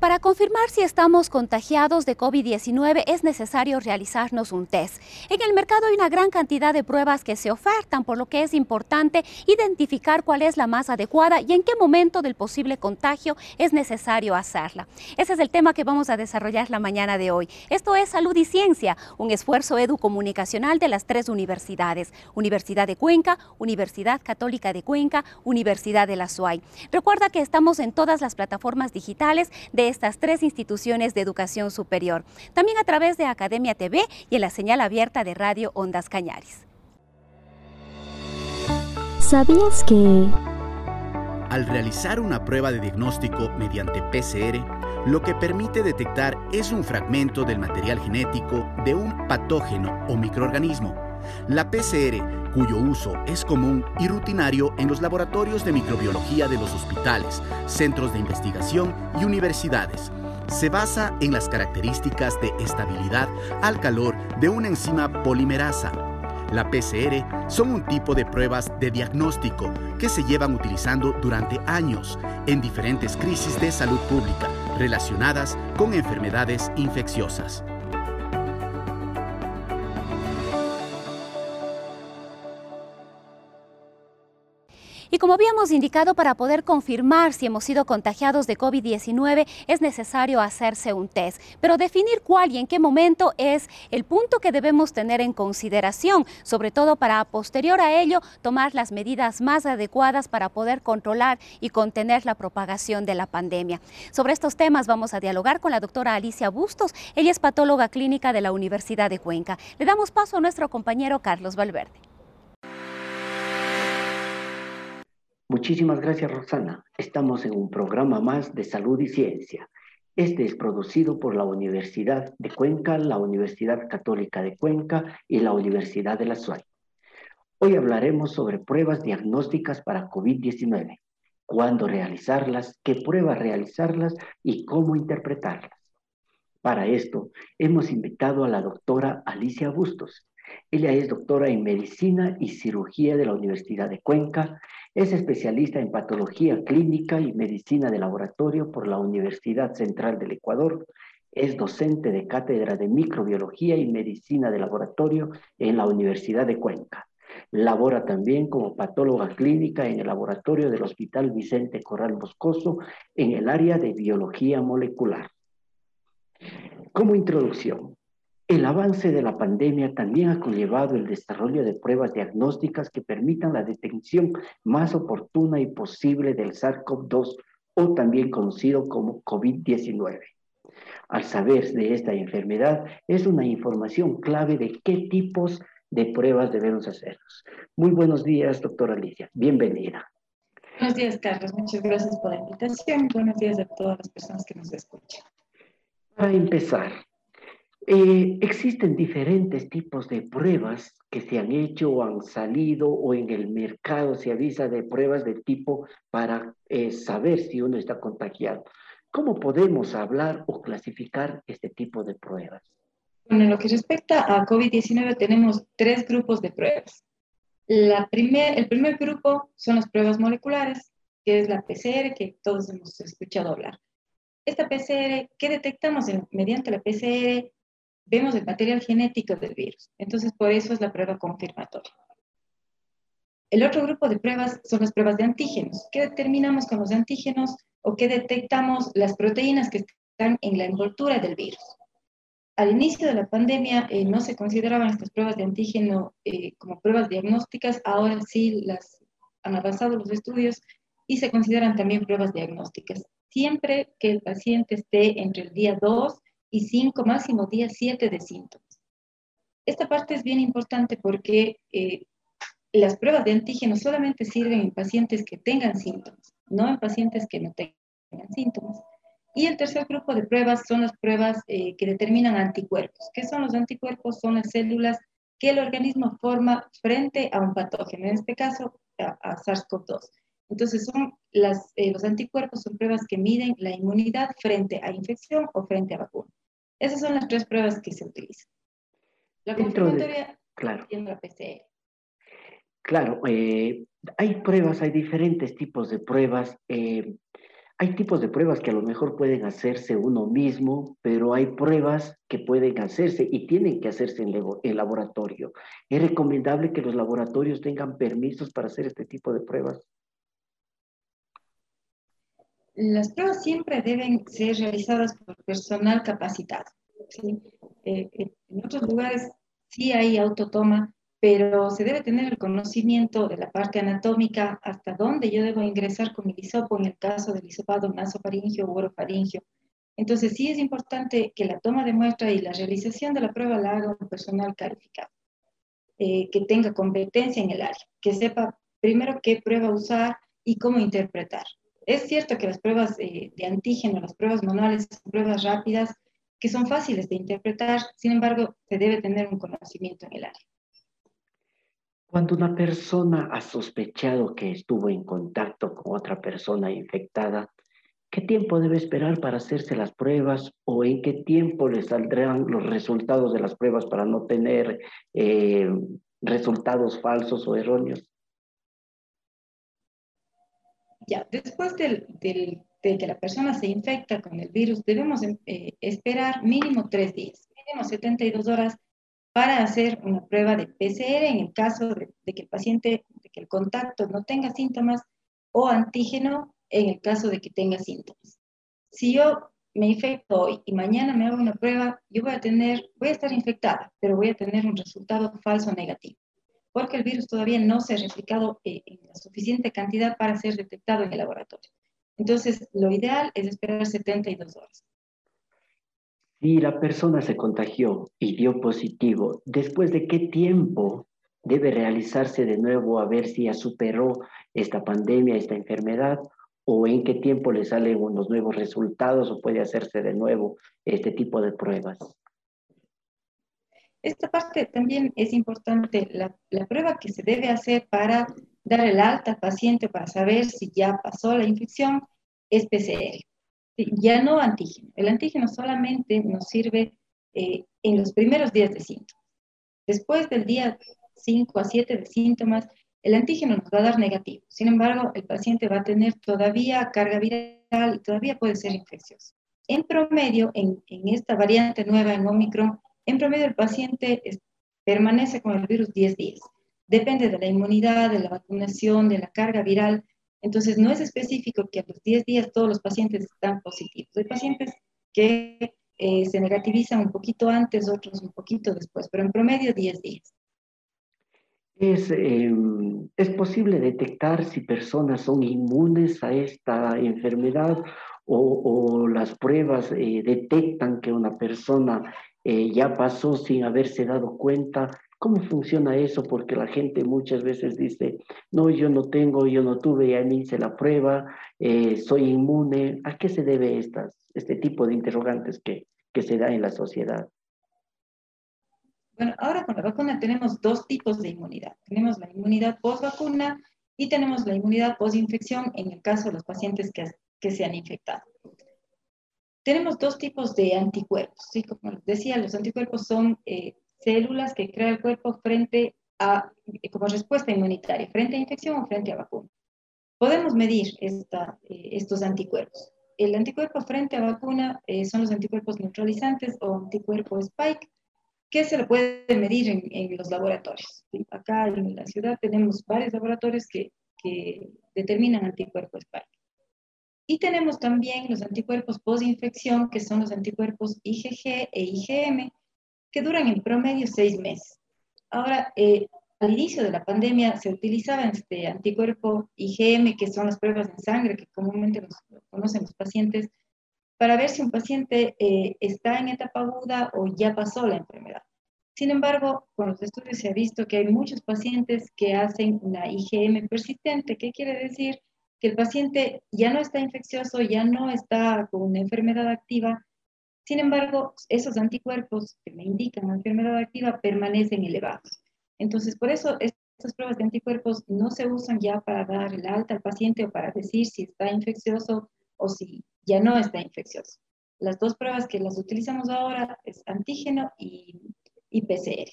Para confirmar si estamos contagiados de COVID-19 es necesario realizarnos un test. En el mercado hay una gran cantidad de pruebas que se ofertan, por lo que es importante identificar cuál es la más adecuada y en qué momento del posible contagio es necesario hacerla. Ese es el tema que vamos a desarrollar la mañana de hoy. Esto es Salud y Ciencia, un esfuerzo educomunicacional de las tres universidades, Universidad de Cuenca, Universidad Católica de Cuenca, Universidad de la SUAY. Recuerda que estamos en todas las plataformas digitales de estas tres instituciones de educación superior, también a través de Academia TV y en la señal abierta de Radio Ondas Cañaris. ¿Sabías que... Al realizar una prueba de diagnóstico mediante PCR, lo que permite detectar es un fragmento del material genético de un patógeno o microorganismo. La PCR cuyo uso es común y rutinario en los laboratorios de microbiología de los hospitales, centros de investigación y universidades. Se basa en las características de estabilidad al calor de una enzima polimerasa. La PCR son un tipo de pruebas de diagnóstico que se llevan utilizando durante años en diferentes crisis de salud pública relacionadas con enfermedades infecciosas. Y como habíamos indicado, para poder confirmar si hemos sido contagiados de COVID-19 es necesario hacerse un test. Pero definir cuál y en qué momento es el punto que debemos tener en consideración, sobre todo para posterior a ello tomar las medidas más adecuadas para poder controlar y contener la propagación de la pandemia. Sobre estos temas vamos a dialogar con la doctora Alicia Bustos. Ella es patóloga clínica de la Universidad de Cuenca. Le damos paso a nuestro compañero Carlos Valverde. Muchísimas gracias, Roxana. Estamos en un programa más de salud y ciencia. Este es producido por la Universidad de Cuenca, la Universidad Católica de Cuenca y la Universidad de la SUAY. Hoy hablaremos sobre pruebas diagnósticas para COVID-19, cuándo realizarlas, qué pruebas realizarlas y cómo interpretarlas. Para esto, hemos invitado a la doctora Alicia Bustos. Ella es doctora en medicina y cirugía de la Universidad de Cuenca es especialista en patología clínica y medicina de laboratorio por la Universidad Central del Ecuador. Es docente de cátedra de microbiología y medicina de laboratorio en la Universidad de Cuenca. Labora también como patóloga clínica en el laboratorio del Hospital Vicente Corral Moscoso en el área de biología molecular. Como introducción, el avance de la pandemia también ha conllevado el desarrollo de pruebas diagnósticas que permitan la detección más oportuna y posible del SARS-CoV-2 o también conocido como COVID-19. Al saber de esta enfermedad es una información clave de qué tipos de pruebas debemos hacer. Muy buenos días, doctora Alicia. Bienvenida. Buenos días, Carlos. Muchas gracias por la invitación. Buenos días a todas las personas que nos escuchan. Para empezar, eh, existen diferentes tipos de pruebas que se han hecho o han salido o en el mercado se avisa de pruebas de tipo para eh, saber si uno está contagiado. ¿Cómo podemos hablar o clasificar este tipo de pruebas? Bueno, en lo que respecta a COVID-19 tenemos tres grupos de pruebas. La primer, el primer grupo son las pruebas moleculares, que es la PCR, que todos hemos escuchado hablar. Esta PCR, ¿qué detectamos mediante la PCR? Vemos el material genético del virus. Entonces, por eso es la prueba confirmatoria. El otro grupo de pruebas son las pruebas de antígenos. ¿Qué determinamos con los antígenos o qué detectamos las proteínas que están en la envoltura del virus? Al inicio de la pandemia eh, no se consideraban estas pruebas de antígeno eh, como pruebas diagnósticas, ahora sí las han avanzado los estudios y se consideran también pruebas diagnósticas. Siempre que el paciente esté entre el día 2 y 5, máximo días 7 de síntomas. Esta parte es bien importante porque eh, las pruebas de antígenos solamente sirven en pacientes que tengan síntomas, no en pacientes que no tengan síntomas. Y el tercer grupo de pruebas son las pruebas eh, que determinan anticuerpos. ¿Qué son los anticuerpos? Son las células que el organismo forma frente a un patógeno, en este caso a, SARS-CoV-2. Entonces, son las, eh, los anticuerpos son pruebas que miden la inmunidad frente a infección o frente a vacuna. Esas son las tres pruebas que se utilizan. La claro. y la PCR. Claro, eh, hay pruebas, hay diferentes tipos de pruebas. Eh, hay tipos de pruebas que a lo mejor pueden hacerse uno mismo, pero hay pruebas que pueden hacerse y tienen que hacerse en, en laboratorio. ¿Es recomendable que los laboratorios tengan permisos para hacer este tipo de pruebas? Las pruebas siempre deben ser realizadas por personal capacitado. Eh, eh, en otros lugares sí hay autotoma, pero se debe tener el conocimiento de la parte anatómica hasta dónde yo debo ingresar con mi hisopo en el caso del hisopado nasofaringio u orofaringio. Entonces sí es importante que la toma de muestra y la realización de la prueba la haga un personal calificado, eh, que tenga competencia en el área, que sepa primero qué prueba usar y cómo interpretar. Es cierto que las pruebas eh, de antígeno, las pruebas manuales, son pruebas rápidas que son fáciles de interpretar, sin embargo, se debe tener un conocimiento en el área. Cuando una persona ha sospechado que estuvo en contacto con otra persona infectada, ¿qué tiempo debe esperar para hacerse las pruebas o en qué tiempo le saldrán los resultados de las pruebas para no tener eh, resultados falsos o erróneos? Ya, después de que la persona se infecta con el virus, debemos eh, esperar mínimo tres días, mínimo 72 horas para hacer una prueba de PCR en el caso de, que el paciente, de que el contacto no tenga síntomas o antígeno en el caso de que tenga síntomas. Si yo me infecto hoy y mañana me hago una prueba, yo voy a tener, voy a estar infectada, pero voy a tener un resultado falso negativo, porque el virus todavía no se ha replicado eh, en la suficiente cantidad para ser detectado en el laboratorio. Entonces, lo ideal es esperar 72 horas. Si la persona se contagió y dio positivo, ¿después de qué tiempo debe realizarse de nuevo a ver si ya superó esta pandemia, esta enfermedad? ¿O en qué tiempo le salen unos nuevos resultados o puede hacerse de nuevo este tipo de pruebas? Esta parte también es importante, la, la prueba que se debe hacer para dar el alta al paciente para saber si ya pasó la infección es PCR ya no antígeno. El antígeno solamente nos sirve eh, en los primeros días de síntomas. Después del día 5 a 7 de síntomas, el antígeno nos va a dar negativo. Sin embargo, el paciente va a tener todavía carga viral y todavía puede ser infeccioso. En promedio, en, esta variante nueva en Omicron, en promedio el paciente permanece con el virus 10 días. Depende de la inmunidad, de la vacunación, de la carga viral, entonces, no es específico que a los 10 días todos los pacientes están positivos. Hay pacientes que eh, se negativizan un poquito antes, otros un poquito después, pero en promedio 10 días. Es, em, es posible detectar si personas son inmunes a esta enfermedad o, las pruebas eh, detectan que una persona eh, ya pasó sin haberse dado cuenta ¿Cómo funciona eso? Porque la gente muchas veces dice, no, yo no tengo, yo no tuve, ya me hice la prueba, eh, soy inmune. ¿A qué se debe estas, este tipo de interrogantes que, que se da en la sociedad? Bueno, ahora con la vacuna tenemos dos tipos de inmunidad. Tenemos la inmunidad post-vacuna y tenemos la inmunidad post-infección en el caso de los pacientes que, que se han infectado. Tenemos dos tipos de anticuerpos. ¿sí? Como les decía, los anticuerpos son eh, células que crea el cuerpo frente a, como respuesta inmunitaria, frente a infección o frente a vacuna. Podemos medir esta, eh, estos anticuerpos. El anticuerpo frente a vacuna eh, son los anticuerpos neutralizantes o anticuerpo spike, que se lo puede medir en, en los laboratorios. Acá en la ciudad tenemos varios laboratorios que, que determinan anticuerpo spike. Y tenemos también los anticuerpos post-infección, que son los anticuerpos IgG e IgM, que duran en promedio seis meses. Ahora, eh, al inicio de la pandemia se utilizaba este anticuerpo IgM, que son las pruebas de sangre que comúnmente los, conocen los pacientes, para ver si un paciente eh, está en etapa aguda o ya pasó la enfermedad. Sin embargo, con los estudios se ha visto que hay muchos pacientes que hacen una IgM persistente, ¿qué quiere decir? Que el paciente ya no está infeccioso, ya no está con una enfermedad activa, sin embargo, esos anticuerpos que me indican la enfermedad activa permanecen elevados. Entonces, por eso estas pruebas de anticuerpos no se usan ya para dar el alta al paciente o para decir si está infeccioso o si ya no está infeccioso. Las dos pruebas que las utilizamos ahora es antígeno y, PCR.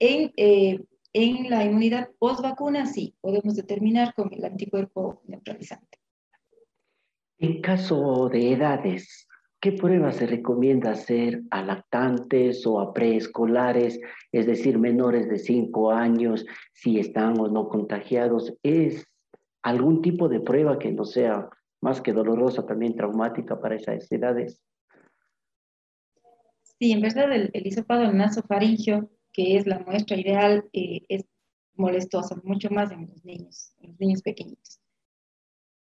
En, eh, en la inmunidad post vacuna, sí, podemos determinar con el anticuerpo neutralizante. En caso de edades, ¿qué pruebas se recomienda hacer a lactantes o a preescolares, es decir, menores de 5 años, si están o no contagiados? ¿Es algún tipo de prueba que no sea más que dolorosa, también traumática para esas edades? Sí, en verdad el, el hisopado nasofaringio, que es la muestra ideal, eh, es molestosa, mucho más en los niños, en los niños pequeñitos.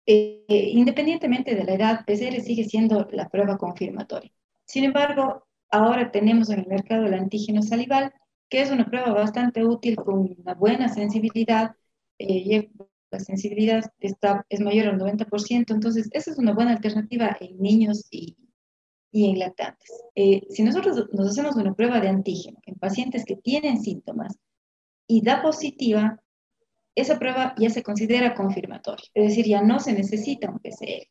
Eh, independientemente de la edad, PCR sigue siendo la prueba confirmatoria. Sin embargo, ahora tenemos en el mercado el antígeno salival, que es una prueba bastante útil con una buena sensibilidad, eh, la sensibilidad está, es mayor al 90%, entonces esa es una buena alternativa en niños y, y en lactantes. Eh, si nosotros nos hacemos una prueba de antígeno en pacientes que tienen síntomas y da positiva, esa prueba ya se considera confirmatoria, es decir, ya no se necesita un PCR.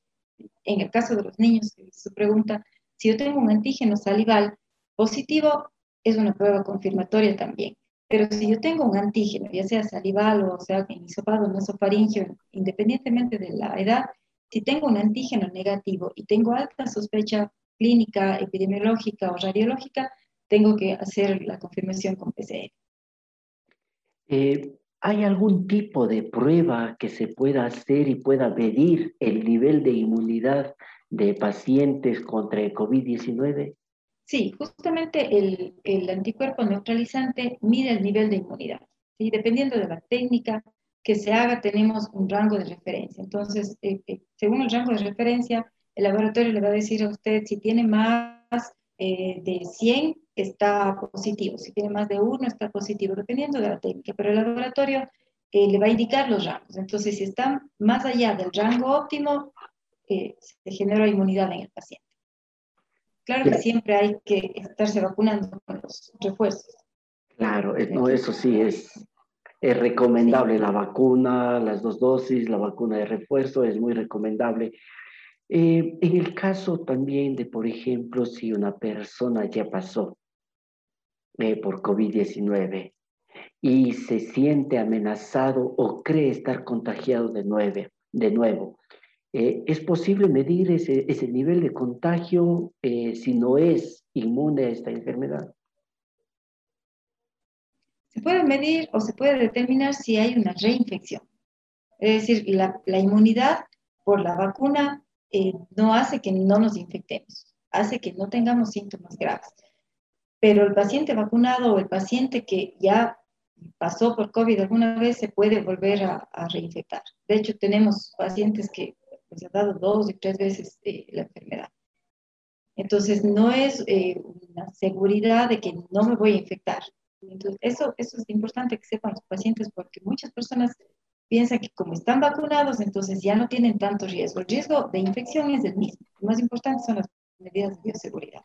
En el caso de los niños, su pregunta, si yo tengo un antígeno salival positivo, es una prueba confirmatoria también. Pero si yo tengo un antígeno, ya sea salival o sea en hisopado nasofaringio, independientemente de la edad, si tengo un antígeno negativo y tengo alta sospecha clínica, epidemiológica o radiológica, tengo que hacer la confirmación con PCR. Eh, ¿Hay algún tipo de prueba que se pueda hacer y pueda medir el nivel de inmunidad de pacientes contra el COVID-19? Sí, justamente el, el, anticuerpo neutralizante mide el nivel de inmunidad. Y dependiendo de la técnica que se haga, tenemos un rango de referencia. Entonces, eh, eh, según el rango de referencia, el laboratorio le va a decir a usted si tiene más eh, de 100, está positivo. Si tiene más de 1, está positivo, dependiendo de la técnica. Pero el laboratorio le va a indicar los rangos. Entonces, si está más allá del rango óptimo, se genera inmunidad en el paciente. Claro que siempre hay que estarse vacunando con los refuerzos. Claro, no, eso sí es, es recomendable la vacuna, las dos dosis, la vacuna de refuerzo es muy recomendable. Eh, en el caso también de, por ejemplo, si una persona ya pasó eh, por COVID-19 y se siente amenazado o cree estar contagiado de, nueve, de nuevo, eh, ¿Es posible medir ese, ese, nivel de contagio eh, si no es inmune a esta enfermedad? Se puede medir o se puede determinar si hay una reinfección. Es decir, la, la inmunidad por la vacuna eh, no hace que no nos infectemos, hace que no tengamos síntomas graves. Pero el paciente vacunado o el paciente que ya pasó por COVID alguna vez se puede volver a, a reinfectar. De hecho, tenemos pacientes que pues ha dado dos y tres veces eh, la enfermedad. Entonces, no es eh, una seguridad de que no me voy a infectar. Entonces, eso, eso es importante que sepan los pacientes porque muchas personas piensan que como están vacunados, entonces ya no tienen tanto riesgo. El riesgo de infección es el mismo. Lo más importante son las medidas de bioseguridad.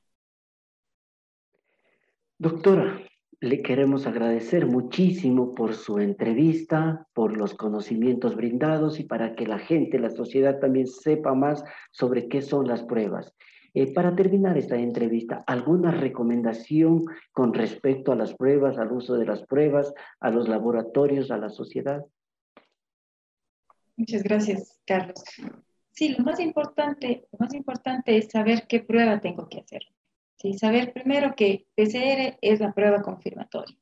Doctora, le queremos agradecer muchísimo por su entrevista, por los conocimientos brindados y para que la gente, la sociedad también sepa más sobre qué son las pruebas. Eh, para terminar esta entrevista, ¿alguna recomendación con respecto a las pruebas, al uso de las pruebas, a los laboratorios, a la sociedad? Muchas gracias, Carlos. Sí, lo más importante, lo más importante es saber qué prueba tengo que hacer. ¿sí? Saber primero que PCR es la prueba confirmatoria.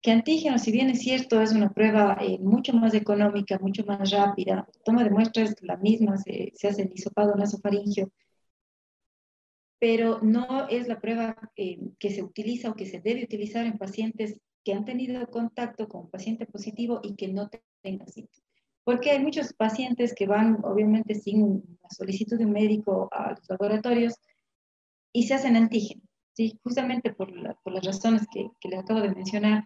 Que antígeno, si bien es cierto, es una prueba eh, mucho más económica, mucho más rápida, toma de muestras la misma, se, se hace el hisopado nasofaringio, pero no es la prueba eh, que se utiliza o que se debe utilizar en pacientes que han tenido contacto con paciente positivo y que no tengan síntomas. Porque hay muchos pacientes que van, obviamente, sin la solicitud de un médico a los laboratorios, y se hacen antígenos, ¿sí? justamente por, por las razones que, que, les acabo de mencionar.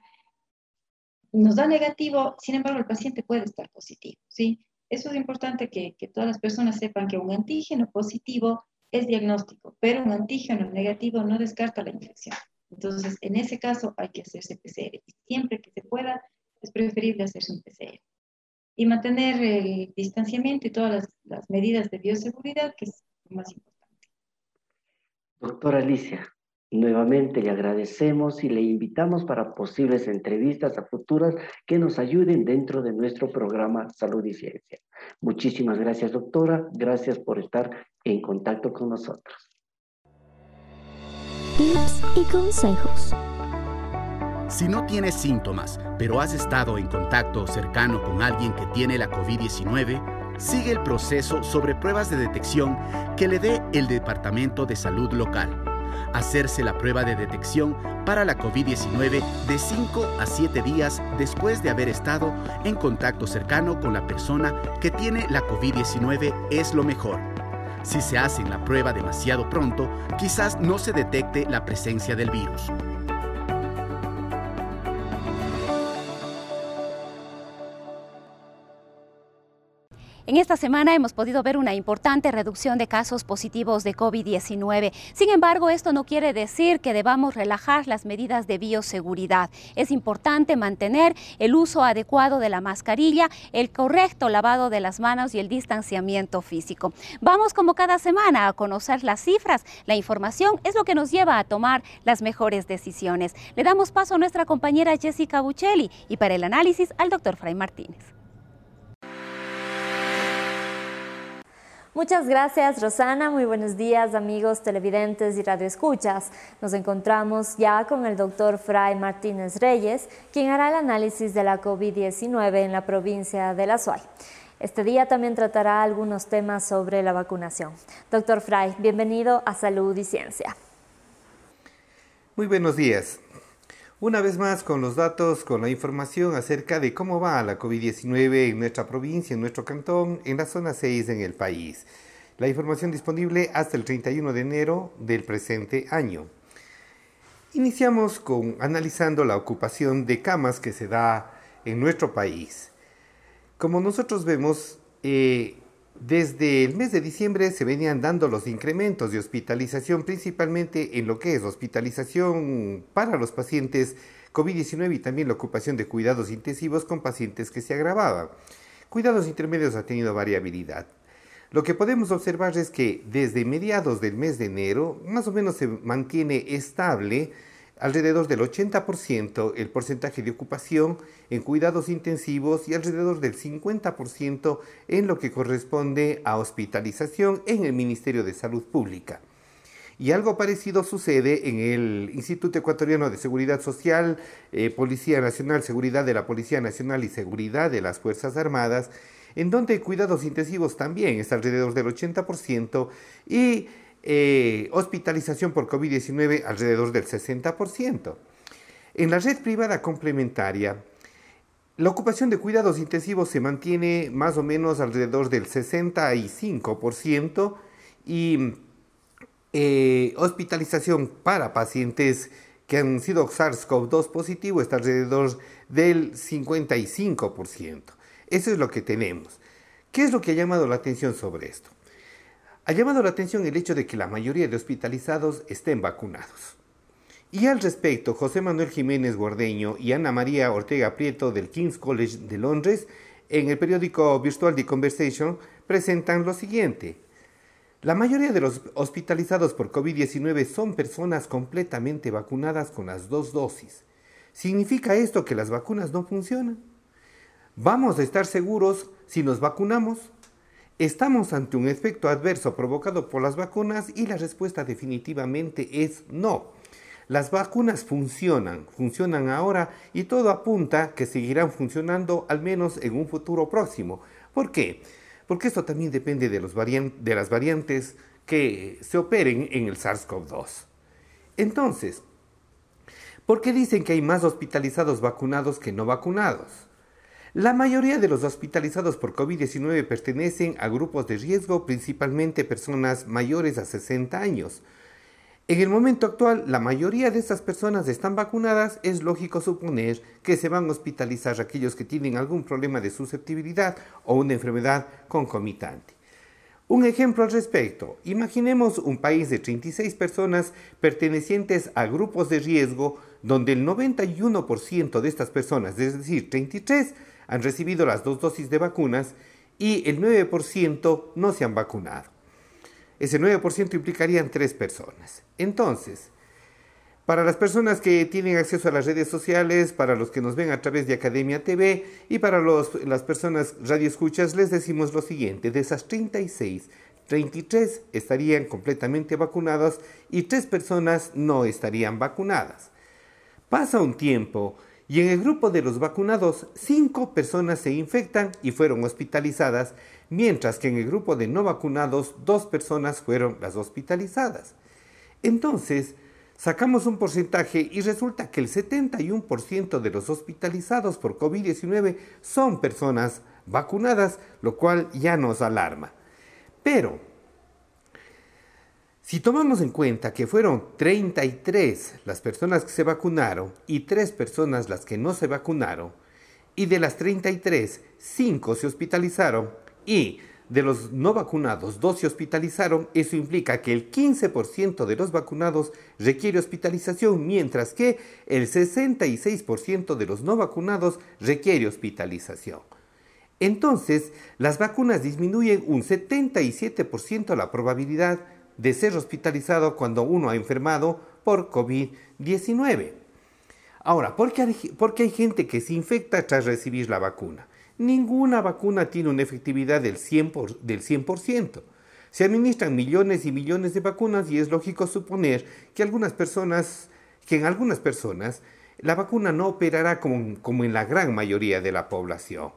Nos da negativo, sin embargo, el paciente puede estar positivo. ¿sí? Eso es importante que, que todas las personas sepan que un antígeno positivo es diagnóstico, pero un antígeno negativo no descarta la infección. Entonces, en ese caso hay que hacerse PCR. Siempre que se pueda, es preferible hacerse un PCR. Y mantener el distanciamiento y todas las, las medidas de bioseguridad, que es lo más importante. Doctora Alicia, Nuevamente le agradecemos y le invitamos para posibles entrevistas a futuras que nos ayuden dentro de nuestro programa Salud y Ciencia. Muchísimas gracias, doctora. Gracias por estar en contacto con nosotros. Tips y consejos. Si no tienes síntomas, pero has estado en contacto cercano con alguien que tiene la COVID-19, sigue el proceso sobre pruebas de detección que le dé el Departamento de Salud local hacerse la prueba de detección para la COVID-19 de 5 a 7 días después de haber estado en contacto cercano con la persona que tiene la COVID-19 es lo mejor. Si se hace la prueba demasiado pronto, quizás no se detecte la presencia del virus. En esta semana hemos podido ver una importante reducción de casos positivos de COVID-19. Sin embargo, esto no quiere decir que debamos relajar las medidas de bioseguridad. Es importante mantener el uso adecuado de la mascarilla, el correcto lavado de las manos y el distanciamiento físico. Vamos como cada semana a conocer las cifras. La información es lo que nos lleva a tomar las mejores decisiones. Le damos paso a nuestra compañera Jessica Buccelli y para el análisis al doctor Fray Martínez. Muchas gracias, Rosana. Muy buenos días, amigos televidentes y radioescuchas. Nos encontramos ya con el doctor Fray Martínez Reyes, quien hará el análisis de la COVID-19 en la provincia de La Suay. Este día también tratará algunos temas sobre la vacunación. Doctor Fray, bienvenido a Salud y Ciencia. Muy buenos días. Una vez más con los datos, con la información acerca de cómo va la COVID-19 en nuestra provincia, en nuestro cantón, en la zona 6 en el país. La información disponible hasta el 31 de enero del presente año. Iniciamos con analizando la ocupación de camas que se da en nuestro país. Como nosotros vemos, eh, desde el mes de diciembre se venían dando los incrementos de hospitalización, principalmente en lo que es hospitalización para los pacientes COVID-19 y también la ocupación de cuidados intensivos con pacientes que se agravaban. Cuidados intermedios ha tenido variabilidad. Lo que podemos observar es que desde mediados del mes de enero más o menos se mantiene estable alrededor del 80% el porcentaje de ocupación en cuidados intensivos y alrededor del 50% en lo que corresponde a hospitalización en el Ministerio de Salud Pública. Y algo parecido sucede en el Instituto Ecuatoriano de Seguridad Social, eh, Policía Nacional, Seguridad de la Policía Nacional y Seguridad de las Fuerzas Armadas, en donde cuidados intensivos también es alrededor del 80% y eh, hospitalización por COVID-19 alrededor del 60%. En la red privada complementaria, la ocupación de cuidados intensivos se mantiene más o menos alrededor del 65% y eh, hospitalización para pacientes que han sido SARS-CoV-2 positivo está alrededor del 55%. Eso es lo que tenemos. ¿Qué es lo que ha llamado la atención sobre esto? Ha llamado la atención el hecho de que la mayoría de hospitalizados estén vacunados. Y al respecto, José Manuel Jiménez Gordeño y Ana María Ortega Prieto del King's College de Londres, en el periódico virtual The Conversation, presentan lo siguiente. La mayoría de los hospitalizados por COVID-19 son personas completamente vacunadas con las dos dosis. ¿Significa esto que las vacunas no funcionan? ¿Vamos a estar seguros si nos vacunamos? ¿Estamos ante un efecto adverso provocado por las vacunas? Y la respuesta definitivamente es no. Las vacunas funcionan, funcionan ahora y todo apunta que seguirán funcionando al menos en un futuro próximo. ¿Por qué? Porque esto también depende de, de las variantes que se operen en el SARS-CoV-2. Entonces, ¿por qué dicen que hay más hospitalizados vacunados que no vacunados? La mayoría de los hospitalizados por COVID-19 pertenecen a grupos de riesgo, principalmente personas mayores a 60 años. En el momento actual, la mayoría de estas personas están vacunadas. Es lógico suponer que se van a hospitalizar aquellos que tienen algún problema de susceptibilidad o una enfermedad concomitante. Un ejemplo al respecto. Imaginemos un país de 36 personas pertenecientes a grupos de riesgo donde el 91% de estas personas, es decir, 33, han recibido las dos dosis de vacunas y el 9% no se han vacunado. Ese 9% implicarían tres personas. Entonces, para las personas que tienen acceso a las redes sociales, para los que nos ven a través de Academia TV y para las personas radioescuchas, les decimos lo siguiente, de esas 36, 33 estarían completamente vacunadas y tres personas no estarían vacunadas. Pasa un tiempo y en el grupo de los vacunados, cinco personas se infectan y fueron hospitalizadas, mientras que en el grupo de no vacunados, dos personas fueron las hospitalizadas. Entonces, sacamos un porcentaje y resulta que el 71% de los hospitalizados por COVID-19 son personas vacunadas, lo cual ya nos alarma. Pero si tomamos en cuenta que fueron 33 las personas que se vacunaron y 3 personas las que no se vacunaron, y de las 33, 5 se hospitalizaron y de los no vacunados 2 se hospitalizaron, eso implica que el 15% de los vacunados requiere hospitalización, mientras que el 66% de los no vacunados requiere hospitalización. Entonces, las vacunas disminuyen un 77% la probabilidad de ser hospitalizado cuando uno ha enfermado por COVID-19. Ahora, ¿por qué, hay, gente que se infecta tras recibir la vacuna? Ninguna vacuna tiene una efectividad del 100%, del 100%. Se administran millones y millones de vacunas y es lógico suponer que, algunas personas, que en algunas personas la vacuna no operará como, como en la gran mayoría de la población.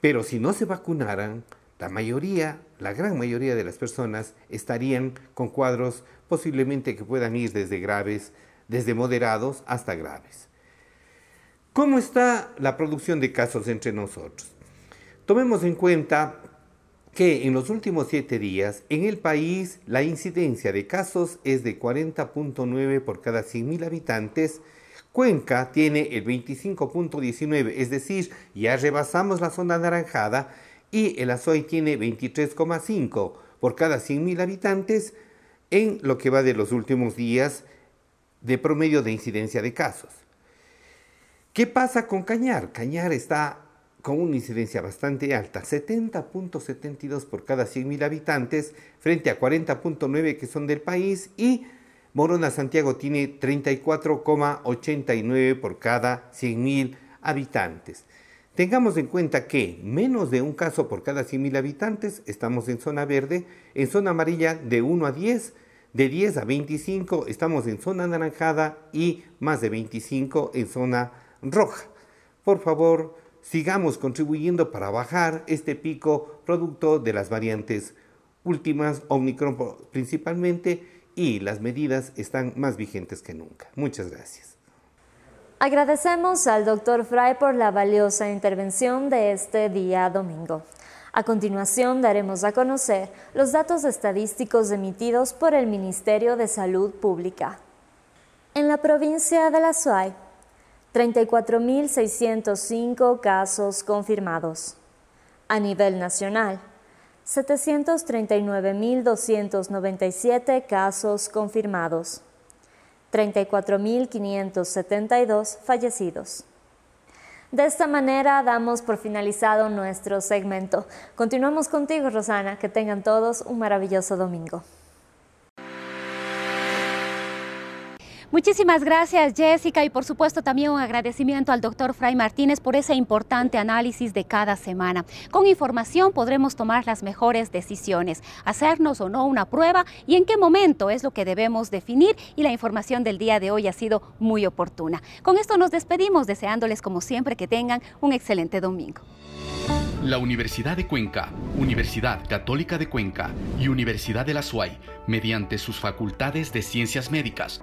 Pero si no se vacunaran, la mayoría, la gran mayoría de las personas estarían con cuadros posiblemente que puedan ir desde graves, desde moderados hasta graves. ¿Cómo está la producción de casos entre nosotros? Tomemos en cuenta que en los últimos siete días en el país la incidencia de casos es de 40.9 por cada 100.000 habitantes. Cuenca tiene el 25.19, es decir, ya rebasamos la zona anaranjada y el Azoy tiene 23,5 por cada 100.000 habitantes en lo que va de los últimos días de promedio de incidencia de casos. ¿Qué pasa con Cañar? Cañar está con una incidencia bastante alta, 70.72 por cada 100.000 habitantes frente a 40.9 que son del país y Morona Santiago tiene 34,89 por cada 100.000 habitantes. Tengamos en cuenta que menos de un caso por cada 100.000 habitantes estamos en zona verde, en zona amarilla de 1 a 10, de 10 a 25 estamos en zona anaranjada y más de 25 en zona roja. Por favor, sigamos contribuyendo para bajar este pico producto de las variantes últimas, Omicron principalmente, y las medidas están más vigentes que nunca. Muchas gracias. Agradecemos al Dr. Fry por la valiosa intervención de este día domingo. A continuación daremos a conocer los datos estadísticos emitidos por el Ministerio de Salud Pública. En la provincia de La Suay, 34.605 casos confirmados. A nivel nacional, 739.297 casos confirmados. 34.572 fallecidos. De esta manera damos por finalizado nuestro segmento. Continuamos contigo, Rosana. Que tengan todos un maravilloso domingo. Muchísimas gracias Jessica y por supuesto también un agradecimiento al doctor Fray Martínez por ese importante análisis de cada semana. Con información podremos tomar las mejores decisiones, hacernos o no una prueba y en qué momento es lo que debemos definir y la información del día de hoy ha sido muy oportuna. Con esto nos despedimos deseándoles como siempre que tengan un excelente domingo. La Universidad de Cuenca, Universidad Católica de Cuenca y Universidad de la SUAY, mediante sus facultades de ciencias médicas,